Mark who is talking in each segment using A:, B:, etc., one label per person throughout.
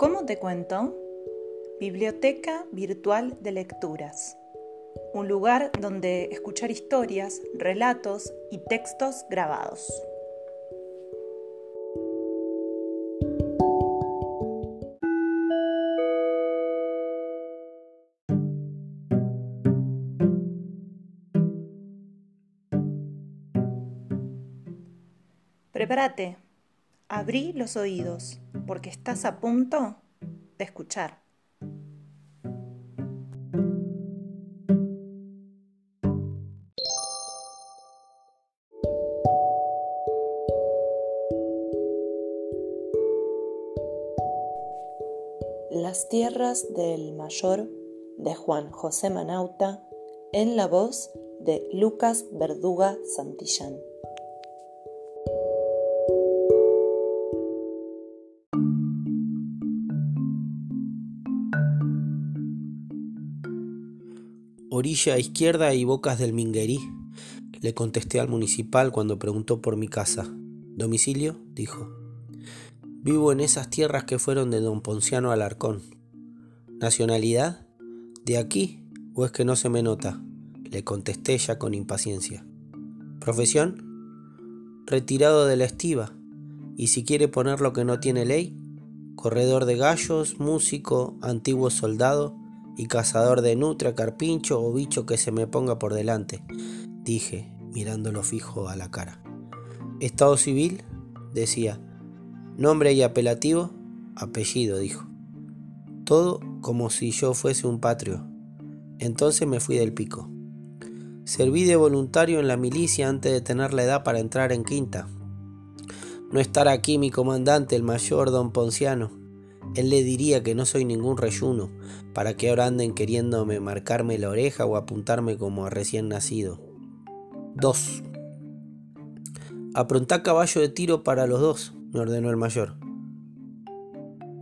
A: ¿Cómo te cuento? Biblioteca Virtual de Lecturas. Un lugar donde escuchar historias, relatos y textos grabados. Prepárate, abrí los oídos, porque estás a punto de escuchar. Las tierras del mayor de Juan José Manauta en la voz de Lucas Verduga Santillán.
B: Izquierda y Bocas del Minguerí, le contesté al municipal cuando preguntó por mi casa. ¿Domicilio? dijo. Vivo en esas tierras que fueron de don Ponciano Alarcón. ¿Nacionalidad? ¿De aquí? ¿O es que no se me nota? Le contesté ya con impaciencia. ¿Profesión? Retirado de la estiva. Y si quiere poner lo que no tiene ley, corredor de gallos, músico, antiguo soldado, y cazador de nutria, carpincho o bicho que se me ponga por delante, dije, mirándolo fijo a la cara. Estado civil, decía. Nombre y apelativo, apellido, dijo. Todo como si yo fuese un patrio. Entonces me fui del pico. Serví de voluntario en la milicia antes de tener la edad para entrar en quinta. No estar aquí mi comandante, el mayor don Ponciano, él le diría que no soy ningún reyuno, para que ahora anden queriéndome marcarme la oreja o apuntarme como a recién nacido. 2. Aprontá caballo de tiro para los dos, me ordenó el mayor.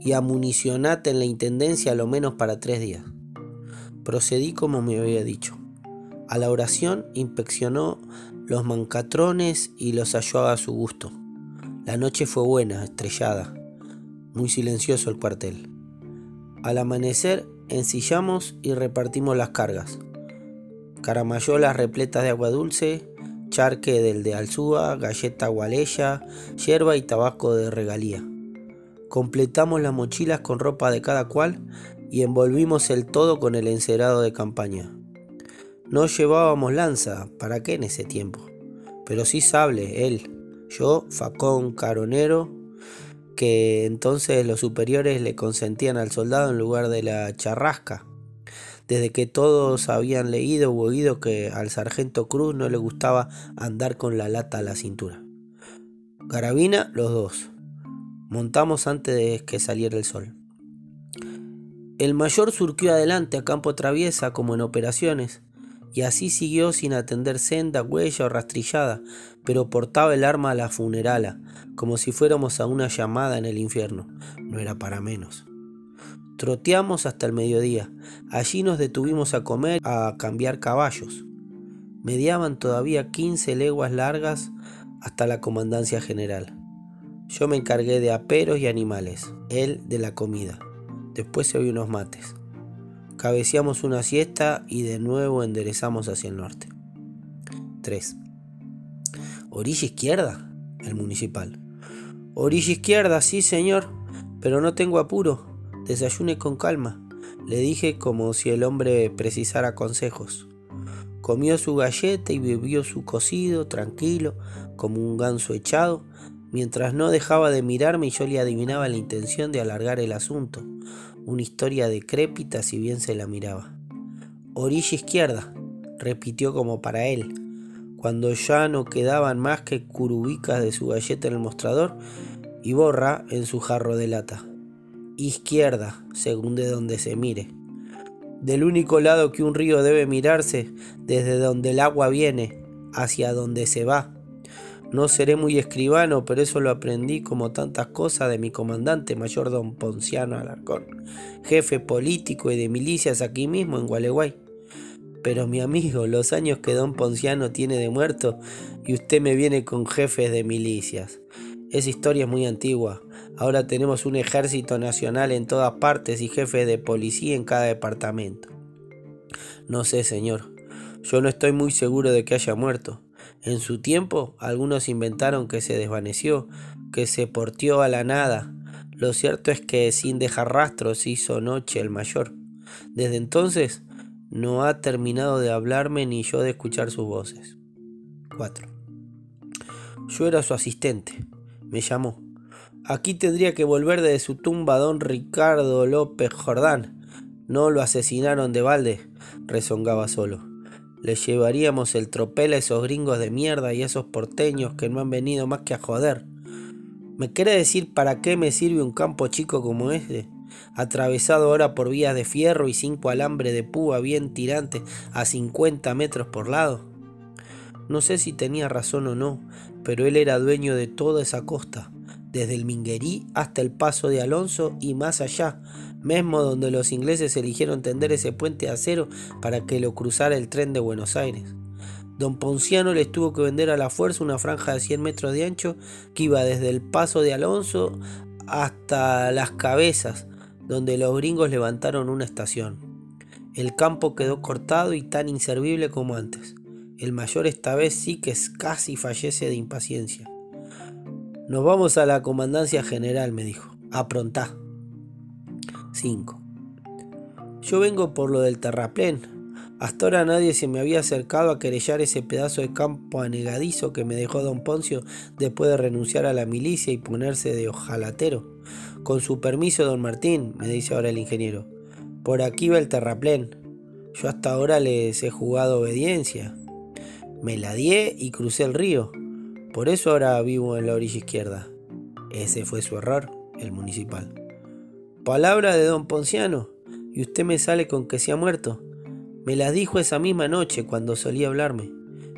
B: Y amunicionate en la intendencia a lo menos para tres días. Procedí como me había dicho. A la oración inspeccionó los mancatrones y los halló a su gusto. La noche fue buena, estrellada muy silencioso el cuartel. Al amanecer ensillamos y repartimos las cargas. Caramayolas repletas de agua dulce, charque del de Alzúa, galleta gualeya, hierba y tabaco de regalía. Completamos las mochilas con ropa de cada cual y envolvimos el todo con el encerado de campaña. No llevábamos lanza, ¿para qué en ese tiempo? Pero sí sable, él, yo, facón, caronero, que entonces los superiores le consentían al soldado en lugar de la charrasca, desde que todos habían leído o oído que al sargento Cruz no le gustaba andar con la lata a la cintura. Carabina, los dos. Montamos antes de que saliera el sol. El mayor surquió adelante a campo traviesa como en operaciones, y así siguió sin atender senda, huella o rastrillada, pero portaba el arma a la funerala, como si fuéramos a una llamada en el infierno. No era para menos. Troteamos hasta el mediodía. Allí nos detuvimos a comer, a cambiar caballos. Mediaban todavía 15 leguas largas hasta la comandancia general. Yo me encargué de aperos y animales, él de la comida. Después se oí unos mates. Cabeceamos una siesta y de nuevo enderezamos hacia el norte. 3. Orilla izquierda, el municipal. Orilla izquierda, sí, señor, pero no tengo apuro. Desayune con calma, le dije como si el hombre precisara consejos. Comió su galleta y bebió su cocido, tranquilo, como un ganso echado, mientras no dejaba de mirarme y yo le adivinaba la intención de alargar el asunto, una historia decrépita si bien se la miraba. Orilla izquierda, repitió como para él. Cuando ya no quedaban más que curubicas de su galleta en el mostrador y borra en su jarro de lata. Izquierda, según de donde se mire. Del único lado que un río debe mirarse, desde donde el agua viene, hacia donde se va. No seré muy escribano, pero eso lo aprendí como tantas cosas de mi comandante mayor don Ponciano Alarcón, jefe político y de milicias aquí mismo en Gualeguay. Pero mi amigo, los años que don Ponciano tiene de muerto y usted me viene con jefes de milicias. Esa historia es muy antigua. Ahora tenemos un ejército nacional en todas partes y jefe de policía en cada departamento. No sé, señor. Yo no estoy muy seguro de que haya muerto. En su tiempo, algunos inventaron que se desvaneció, que se portió a la nada. Lo cierto es que sin dejar rastros hizo noche el mayor. Desde entonces, no ha terminado de hablarme ni yo de escuchar sus voces. 4. Yo era su asistente. Me llamó. Aquí tendría que volver de su tumba don Ricardo López Jordán. No lo asesinaron de balde, rezongaba solo. Le llevaríamos el tropel a esos gringos de mierda y a esos porteños que no han venido más que a joder. ¿Me quiere decir para qué me sirve un campo chico como este? Atravesado ahora por vías de fierro y cinco alambre de púa bien tirante a 50 metros por lado. No sé si tenía razón o no, pero él era dueño de toda esa costa, desde el Minguerí hasta el paso de Alonso y más allá, mismo donde los ingleses eligieron tender ese puente de acero para que lo cruzara el tren de Buenos Aires. Don Ponciano les tuvo que vender a la fuerza una franja de 100 metros de ancho que iba desde el paso de Alonso hasta las cabezas, donde los gringos levantaron una estación. El campo quedó cortado y tan inservible como antes. El mayor esta vez sí que casi fallece de impaciencia. Nos vamos a la comandancia general, me dijo. Aprontá. 5. Yo vengo por lo del terraplén. Hasta ahora nadie se me había acercado a querellar ese pedazo de campo anegadizo que me dejó don Poncio después de renunciar a la milicia y ponerse de ojalatero. Con su permiso, don Martín, me dice ahora el ingeniero. Por aquí va el terraplén. Yo hasta ahora les he jugado obediencia. Me la di y crucé el río. Por eso ahora vivo en la orilla izquierda. Ese fue su error, el municipal. Palabra de don Ponciano, y usted me sale con que se ha muerto. Me la dijo esa misma noche cuando solía hablarme.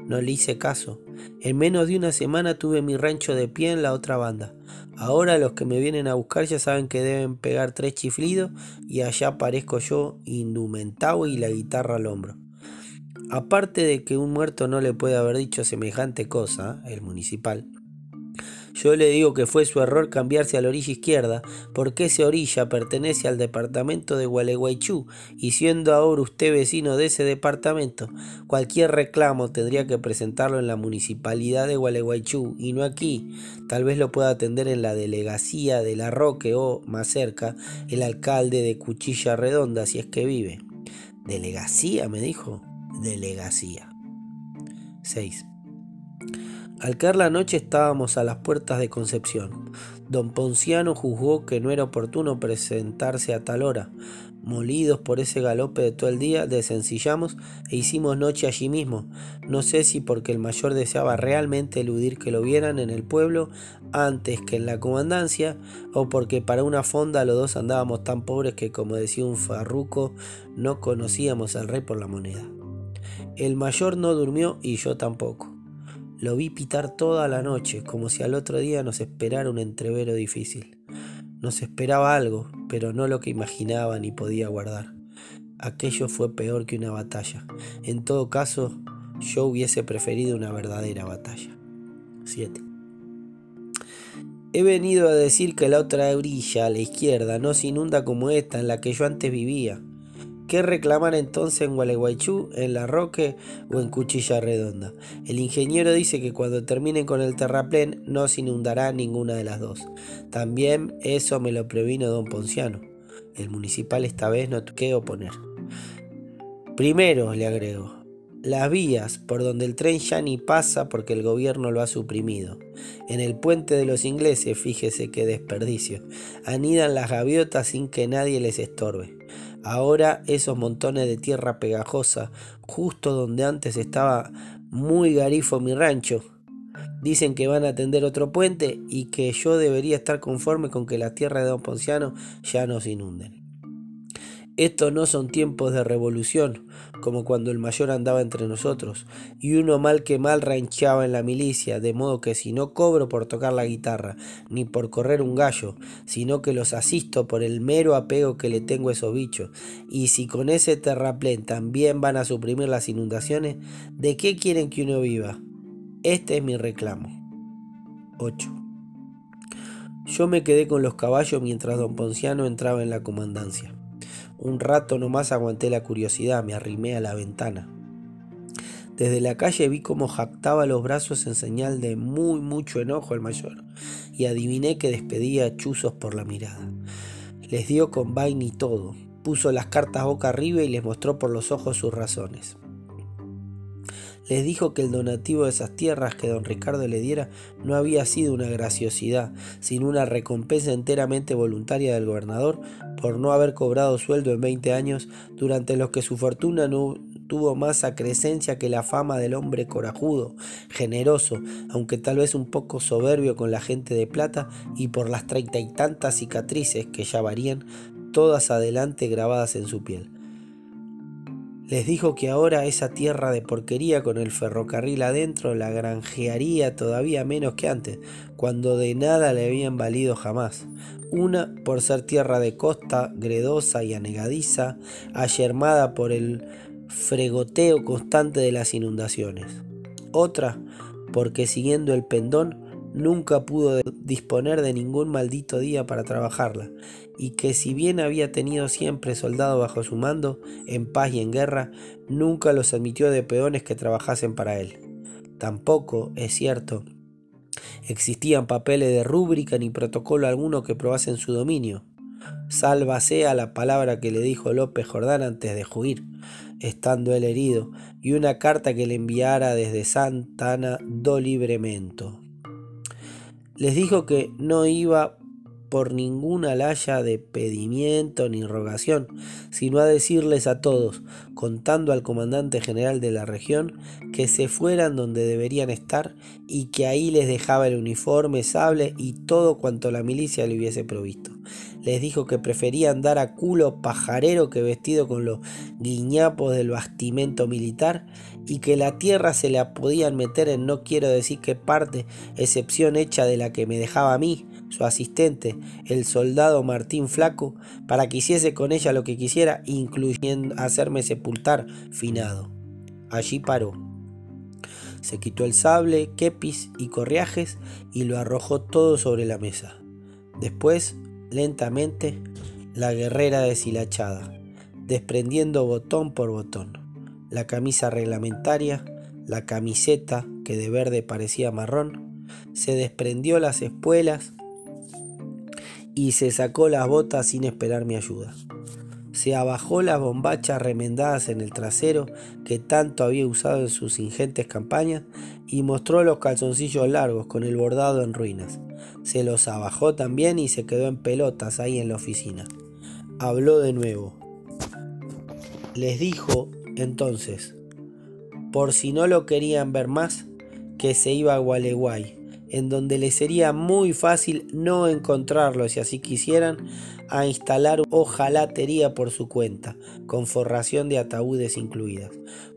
B: No le hice caso. En menos de una semana tuve mi rancho de pie en la otra banda. Ahora los que me vienen a buscar ya saben que deben pegar tres chiflidos y allá aparezco yo indumentado y la guitarra al hombro. Aparte de que un muerto no le puede haber dicho semejante cosa, el municipal, yo le digo que fue su error cambiarse a la orilla izquierda, porque esa orilla pertenece al departamento de Gualeguaychú, y siendo ahora usted vecino de ese departamento, cualquier reclamo tendría que presentarlo en la municipalidad de Gualeguaychú y no aquí. Tal vez lo pueda atender en la delegacia de La Roque o, más cerca, el alcalde de Cuchilla Redonda, si es que vive. ¿Delegacía? me dijo. Delegacía. 6. Al caer la noche estábamos a las puertas de Concepción. Don Ponciano juzgó que no era oportuno presentarse a tal hora. Molidos por ese galope de todo el día, desencillamos e hicimos noche allí mismo. No sé si porque el mayor deseaba realmente eludir que lo vieran en el pueblo antes que en la comandancia, o porque para una fonda los dos andábamos tan pobres que, como decía un farruco, no conocíamos al rey por la moneda. El mayor no durmió y yo tampoco. Lo vi pitar toda la noche, como si al otro día nos esperara un entrevero difícil. Nos esperaba algo, pero no lo que imaginaba ni podía guardar. Aquello fue peor que una batalla. En todo caso, yo hubiese preferido una verdadera batalla. 7. He venido a decir que la otra orilla, a la izquierda, no se inunda como esta en la que yo antes vivía. ¿Qué reclamar entonces en Gualeguaychú, en La Roque o en Cuchilla Redonda? El ingeniero dice que cuando terminen con el terraplén no se inundará ninguna de las dos. También eso me lo previno don Ponciano. El municipal esta vez no tuvo que oponer. Primero, le agrego, las vías por donde el tren ya ni pasa porque el gobierno lo ha suprimido. En el puente de los ingleses, fíjese qué desperdicio, anidan las gaviotas sin que nadie les estorbe. Ahora esos montones de tierra pegajosa, justo donde antes estaba muy garifo mi rancho, dicen que van a tender otro puente y que yo debería estar conforme con que las tierras de Don Ponciano ya no se inunden. Estos no son tiempos de revolución, como cuando el mayor andaba entre nosotros, y uno mal que mal ranchaba en la milicia, de modo que si no cobro por tocar la guitarra, ni por correr un gallo, sino que los asisto por el mero apego que le tengo a esos bichos, y si con ese terraplén también van a suprimir las inundaciones, ¿de qué quieren que uno viva? Este es mi reclamo. 8. Yo me quedé con los caballos mientras don Ponciano entraba en la comandancia. Un rato nomás aguanté la curiosidad, me arrimé a la ventana. Desde la calle vi cómo jactaba los brazos en señal de muy mucho enojo el mayor, y adiviné que despedía chuzos por la mirada. Les dio con vaina y todo, puso las cartas boca arriba y les mostró por los ojos sus razones les dijo que el donativo de esas tierras que don Ricardo le diera no había sido una graciosidad, sino una recompensa enteramente voluntaria del gobernador por no haber cobrado sueldo en 20 años, durante los que su fortuna no tuvo más acrescencia que la fama del hombre corajudo, generoso, aunque tal vez un poco soberbio con la gente de plata, y por las treinta y tantas cicatrices que ya varían, todas adelante grabadas en su piel. Les dijo que ahora esa tierra de porquería con el ferrocarril adentro la granjearía todavía menos que antes, cuando de nada le habían valido jamás. Una por ser tierra de costa, gredosa y anegadiza, ayermada por el fregoteo constante de las inundaciones. Otra porque siguiendo el pendón nunca pudo disponer de ningún maldito día para trabajarla, y que si bien había tenido siempre soldado bajo su mando, en paz y en guerra, nunca los admitió de peones que trabajasen para él. Tampoco, es cierto, existían papeles de rúbrica ni protocolo alguno que probasen su dominio. Salva sea la palabra que le dijo López Jordán antes de huir, estando él herido, y una carta que le enviara desde Santana do Libremento. Les dijo que no iba por ninguna laya de pedimiento ni rogación, sino a decirles a todos, contando al comandante general de la región, que se fueran donde deberían estar y que ahí les dejaba el uniforme, sable y todo cuanto la milicia le hubiese provisto. Les dijo que prefería andar a culo pajarero que vestido con los guiñapos del bastimento militar y que la tierra se la podían meter en no quiero decir qué parte, excepción hecha de la que me dejaba a mí, su asistente, el soldado Martín Flaco, para que hiciese con ella lo que quisiera, incluyendo hacerme sepultar finado. Allí paró. Se quitó el sable, kepis y correajes y lo arrojó todo sobre la mesa. Después, lentamente, la guerrera deshilachada, desprendiendo botón por botón la camisa reglamentaria, la camiseta que de verde parecía marrón, se desprendió las espuelas y se sacó las botas sin esperar mi ayuda. Se abajó las bombachas remendadas en el trasero que tanto había usado en sus ingentes campañas y mostró los calzoncillos largos con el bordado en ruinas. Se los abajó también y se quedó en pelotas ahí en la oficina. Habló de nuevo. Les dijo entonces, por si no lo querían ver más, que se iba a Gualeguay, en donde le sería muy fácil no encontrarlo si así quisieran, a instalar hojalatería por su cuenta, con forración de ataúdes incluidas,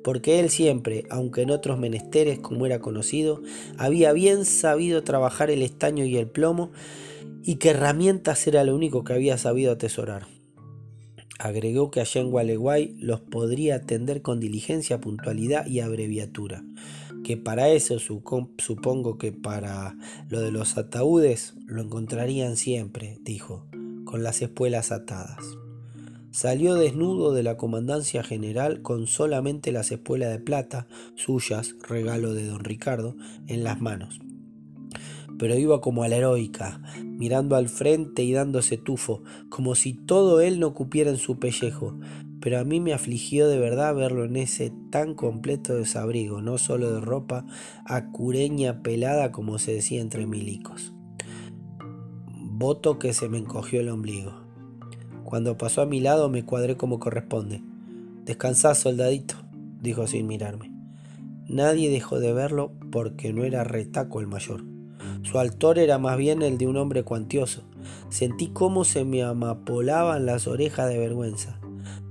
B: porque él siempre, aunque en otros menesteres como era conocido, había bien sabido trabajar el estaño y el plomo, y que herramientas era lo único que había sabido atesorar. Agregó que allá en Gualeguay los podría atender con diligencia, puntualidad y abreviatura. Que para eso supongo que para lo de los ataúdes lo encontrarían siempre, dijo, con las espuelas atadas. Salió desnudo de la comandancia general con solamente las espuelas de plata, suyas, regalo de don Ricardo, en las manos pero iba como a la heroica, mirando al frente y dándose tufo, como si todo él no cupiera en su pellejo. Pero a mí me afligió de verdad verlo en ese tan completo desabrigo, no solo de ropa, acureña pelada como se decía entre milicos. Voto que se me encogió el ombligo. Cuando pasó a mi lado me cuadré como corresponde. Descansá, soldadito, dijo sin mirarme. Nadie dejó de verlo porque no era retaco el mayor. Su altor era más bien el de un hombre cuantioso. Sentí cómo se me amapolaban las orejas de vergüenza.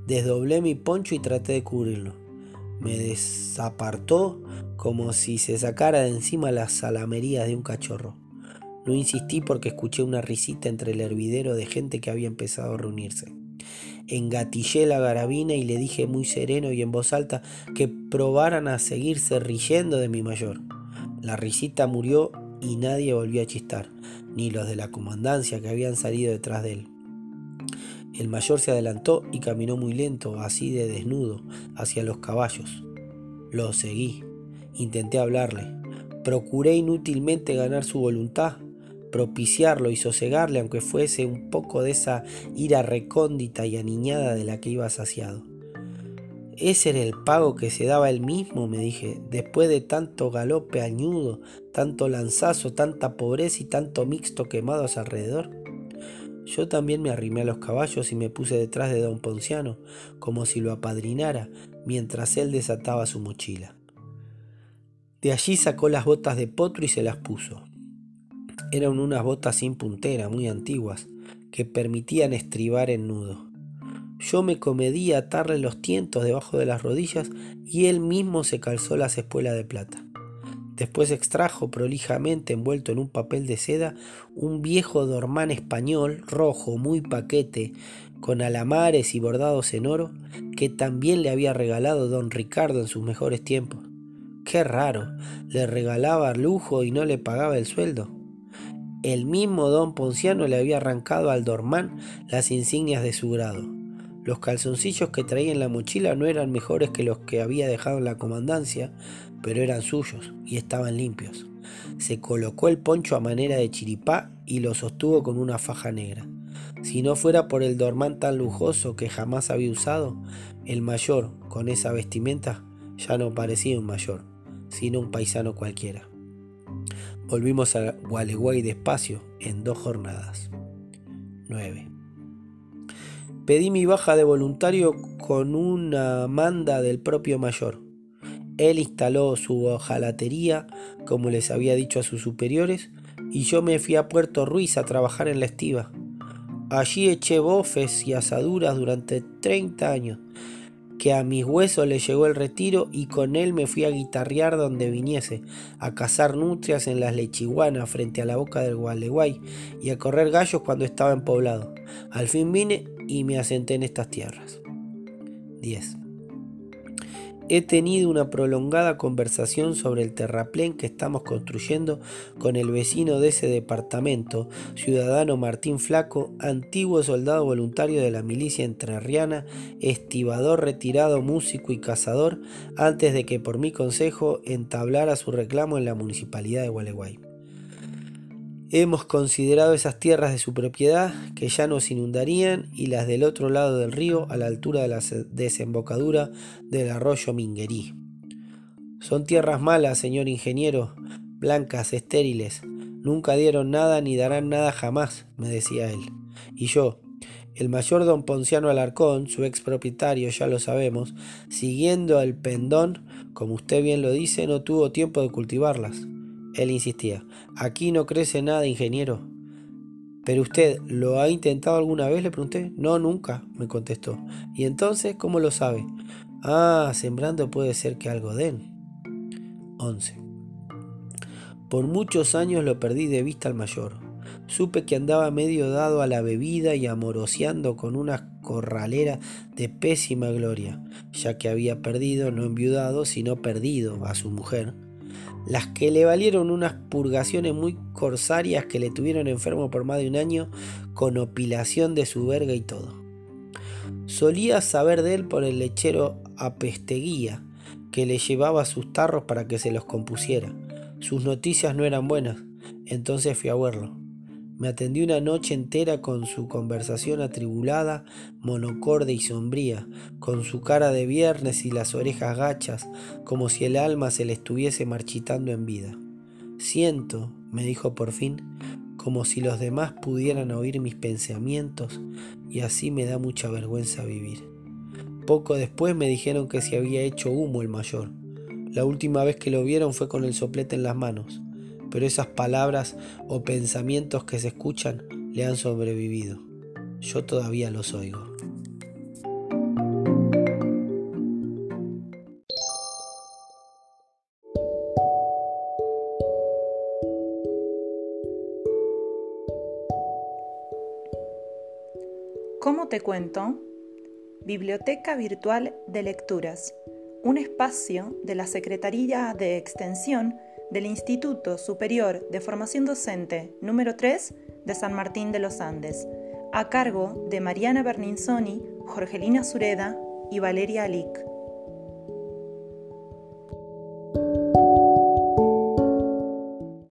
B: Desdoblé mi poncho y traté de cubrirlo. Me desapartó como si se sacara de encima las salamerías de un cachorro. No insistí porque escuché una risita entre el hervidero de gente que había empezado a reunirse. Engatillé la garabina y le dije muy sereno y en voz alta que probaran a seguirse riendo de mi mayor. La risita murió y nadie volvió a chistar. ni los de la comandancia que habían salido detrás de él. El mayor se adelantó y caminó muy lento, así de desnudo, hacia los caballos. Lo seguí. Intenté hablarle. Procuré inútilmente ganar su voluntad, propiciarlo y sosegarle, aunque fuese un poco de esa ira recóndita y aniñada de la que iba saciado. Ese era el pago que se daba él mismo, me dije, después de tanto galope añudo, tanto lanzazo, tanta pobreza y tanto mixto quemado a su alrededor. Yo también me arrimé a los caballos y me puse detrás de don Ponciano, como si lo apadrinara, mientras él desataba su mochila. De allí sacó las botas de potro y se las puso. Eran unas botas sin puntera, muy antiguas, que permitían estribar en nudo. Yo me comedí atarle los tientos debajo de las rodillas y él mismo se calzó las espuelas de plata. Después extrajo prolijamente envuelto en un papel de seda un viejo dormán español rojo muy paquete con alamares y bordados en oro que también le había regalado don Ricardo en sus mejores tiempos. Qué raro, le regalaba lujo y no le pagaba el sueldo. El mismo don Ponciano le había arrancado al dormán las insignias de su grado. Los calzoncillos que traía en la mochila no eran mejores que los que había dejado en la comandancia, pero eran suyos y estaban limpios. Se colocó el poncho a manera de chiripá y lo sostuvo con una faja negra. Si no fuera por el dormán tan lujoso que jamás había usado, el mayor, con esa vestimenta, ya no parecía un mayor, sino un paisano cualquiera. Volvimos a Gualeguay despacio en dos jornadas. 9. Pedí mi baja de voluntario con una manda del propio mayor. Él instaló su ojalatería, como les había dicho a sus superiores, y yo me fui a Puerto Ruiz a trabajar en la estiva. Allí eché bofes y asaduras durante 30 años, que a mis huesos le llegó el retiro y con él me fui a guitarrear donde viniese, a cazar nutrias en las lechiguanas frente a la boca del Gualeguay y a correr gallos cuando estaba en poblado. Al fin vine y me asenté en estas tierras. 10. He tenido una prolongada conversación sobre el terraplén que estamos construyendo con el vecino de ese departamento, ciudadano Martín Flaco, antiguo soldado voluntario de la milicia entrerriana, estibador retirado, músico y cazador, antes de que por mi consejo entablara su reclamo en la municipalidad de Gualeguay. Hemos considerado esas tierras de su propiedad que ya nos inundarían y las del otro lado del río a la altura de la desembocadura del arroyo Minguerí. Son tierras malas, señor ingeniero, blancas, estériles. Nunca dieron nada ni darán nada jamás, me decía él. Y yo, el mayor don Ponciano Alarcón, su ex propietario, ya lo sabemos, siguiendo el pendón, como usted bien lo dice, no tuvo tiempo de cultivarlas. Él insistía, aquí no crece nada, ingeniero. ¿Pero usted lo ha intentado alguna vez? Le pregunté. No, nunca, me contestó. ¿Y entonces cómo lo sabe? Ah, sembrando puede ser que algo den. 11. Por muchos años lo perdí de vista al mayor. Supe que andaba medio dado a la bebida y amoroseando con una corralera de pésima gloria, ya que había perdido, no enviudado, sino perdido a su mujer las que le valieron unas purgaciones muy corsarias que le tuvieron enfermo por más de un año con opilación de su verga y todo. Solía saber de él por el lechero apesteguía que le llevaba sus tarros para que se los compusiera. Sus noticias no eran buenas, entonces fui a verlo. Me atendió una noche entera con su conversación atribulada, monocorde y sombría, con su cara de viernes y las orejas gachas, como si el alma se le estuviese marchitando en vida. Siento, me dijo por fin, como si los demás pudieran oír mis pensamientos, y así me da mucha vergüenza vivir. Poco después me dijeron que se había hecho humo el mayor. La última vez que lo vieron fue con el soplete en las manos pero esas palabras o pensamientos que se escuchan le han sobrevivido. Yo todavía los oigo.
A: ¿Cómo te cuento? Biblioteca Virtual de Lecturas, un espacio de la Secretaría de Extensión del Instituto Superior de Formación Docente número 3 de San Martín de los Andes, a cargo de Mariana Berninzoni, Jorgelina Sureda y Valeria Alic.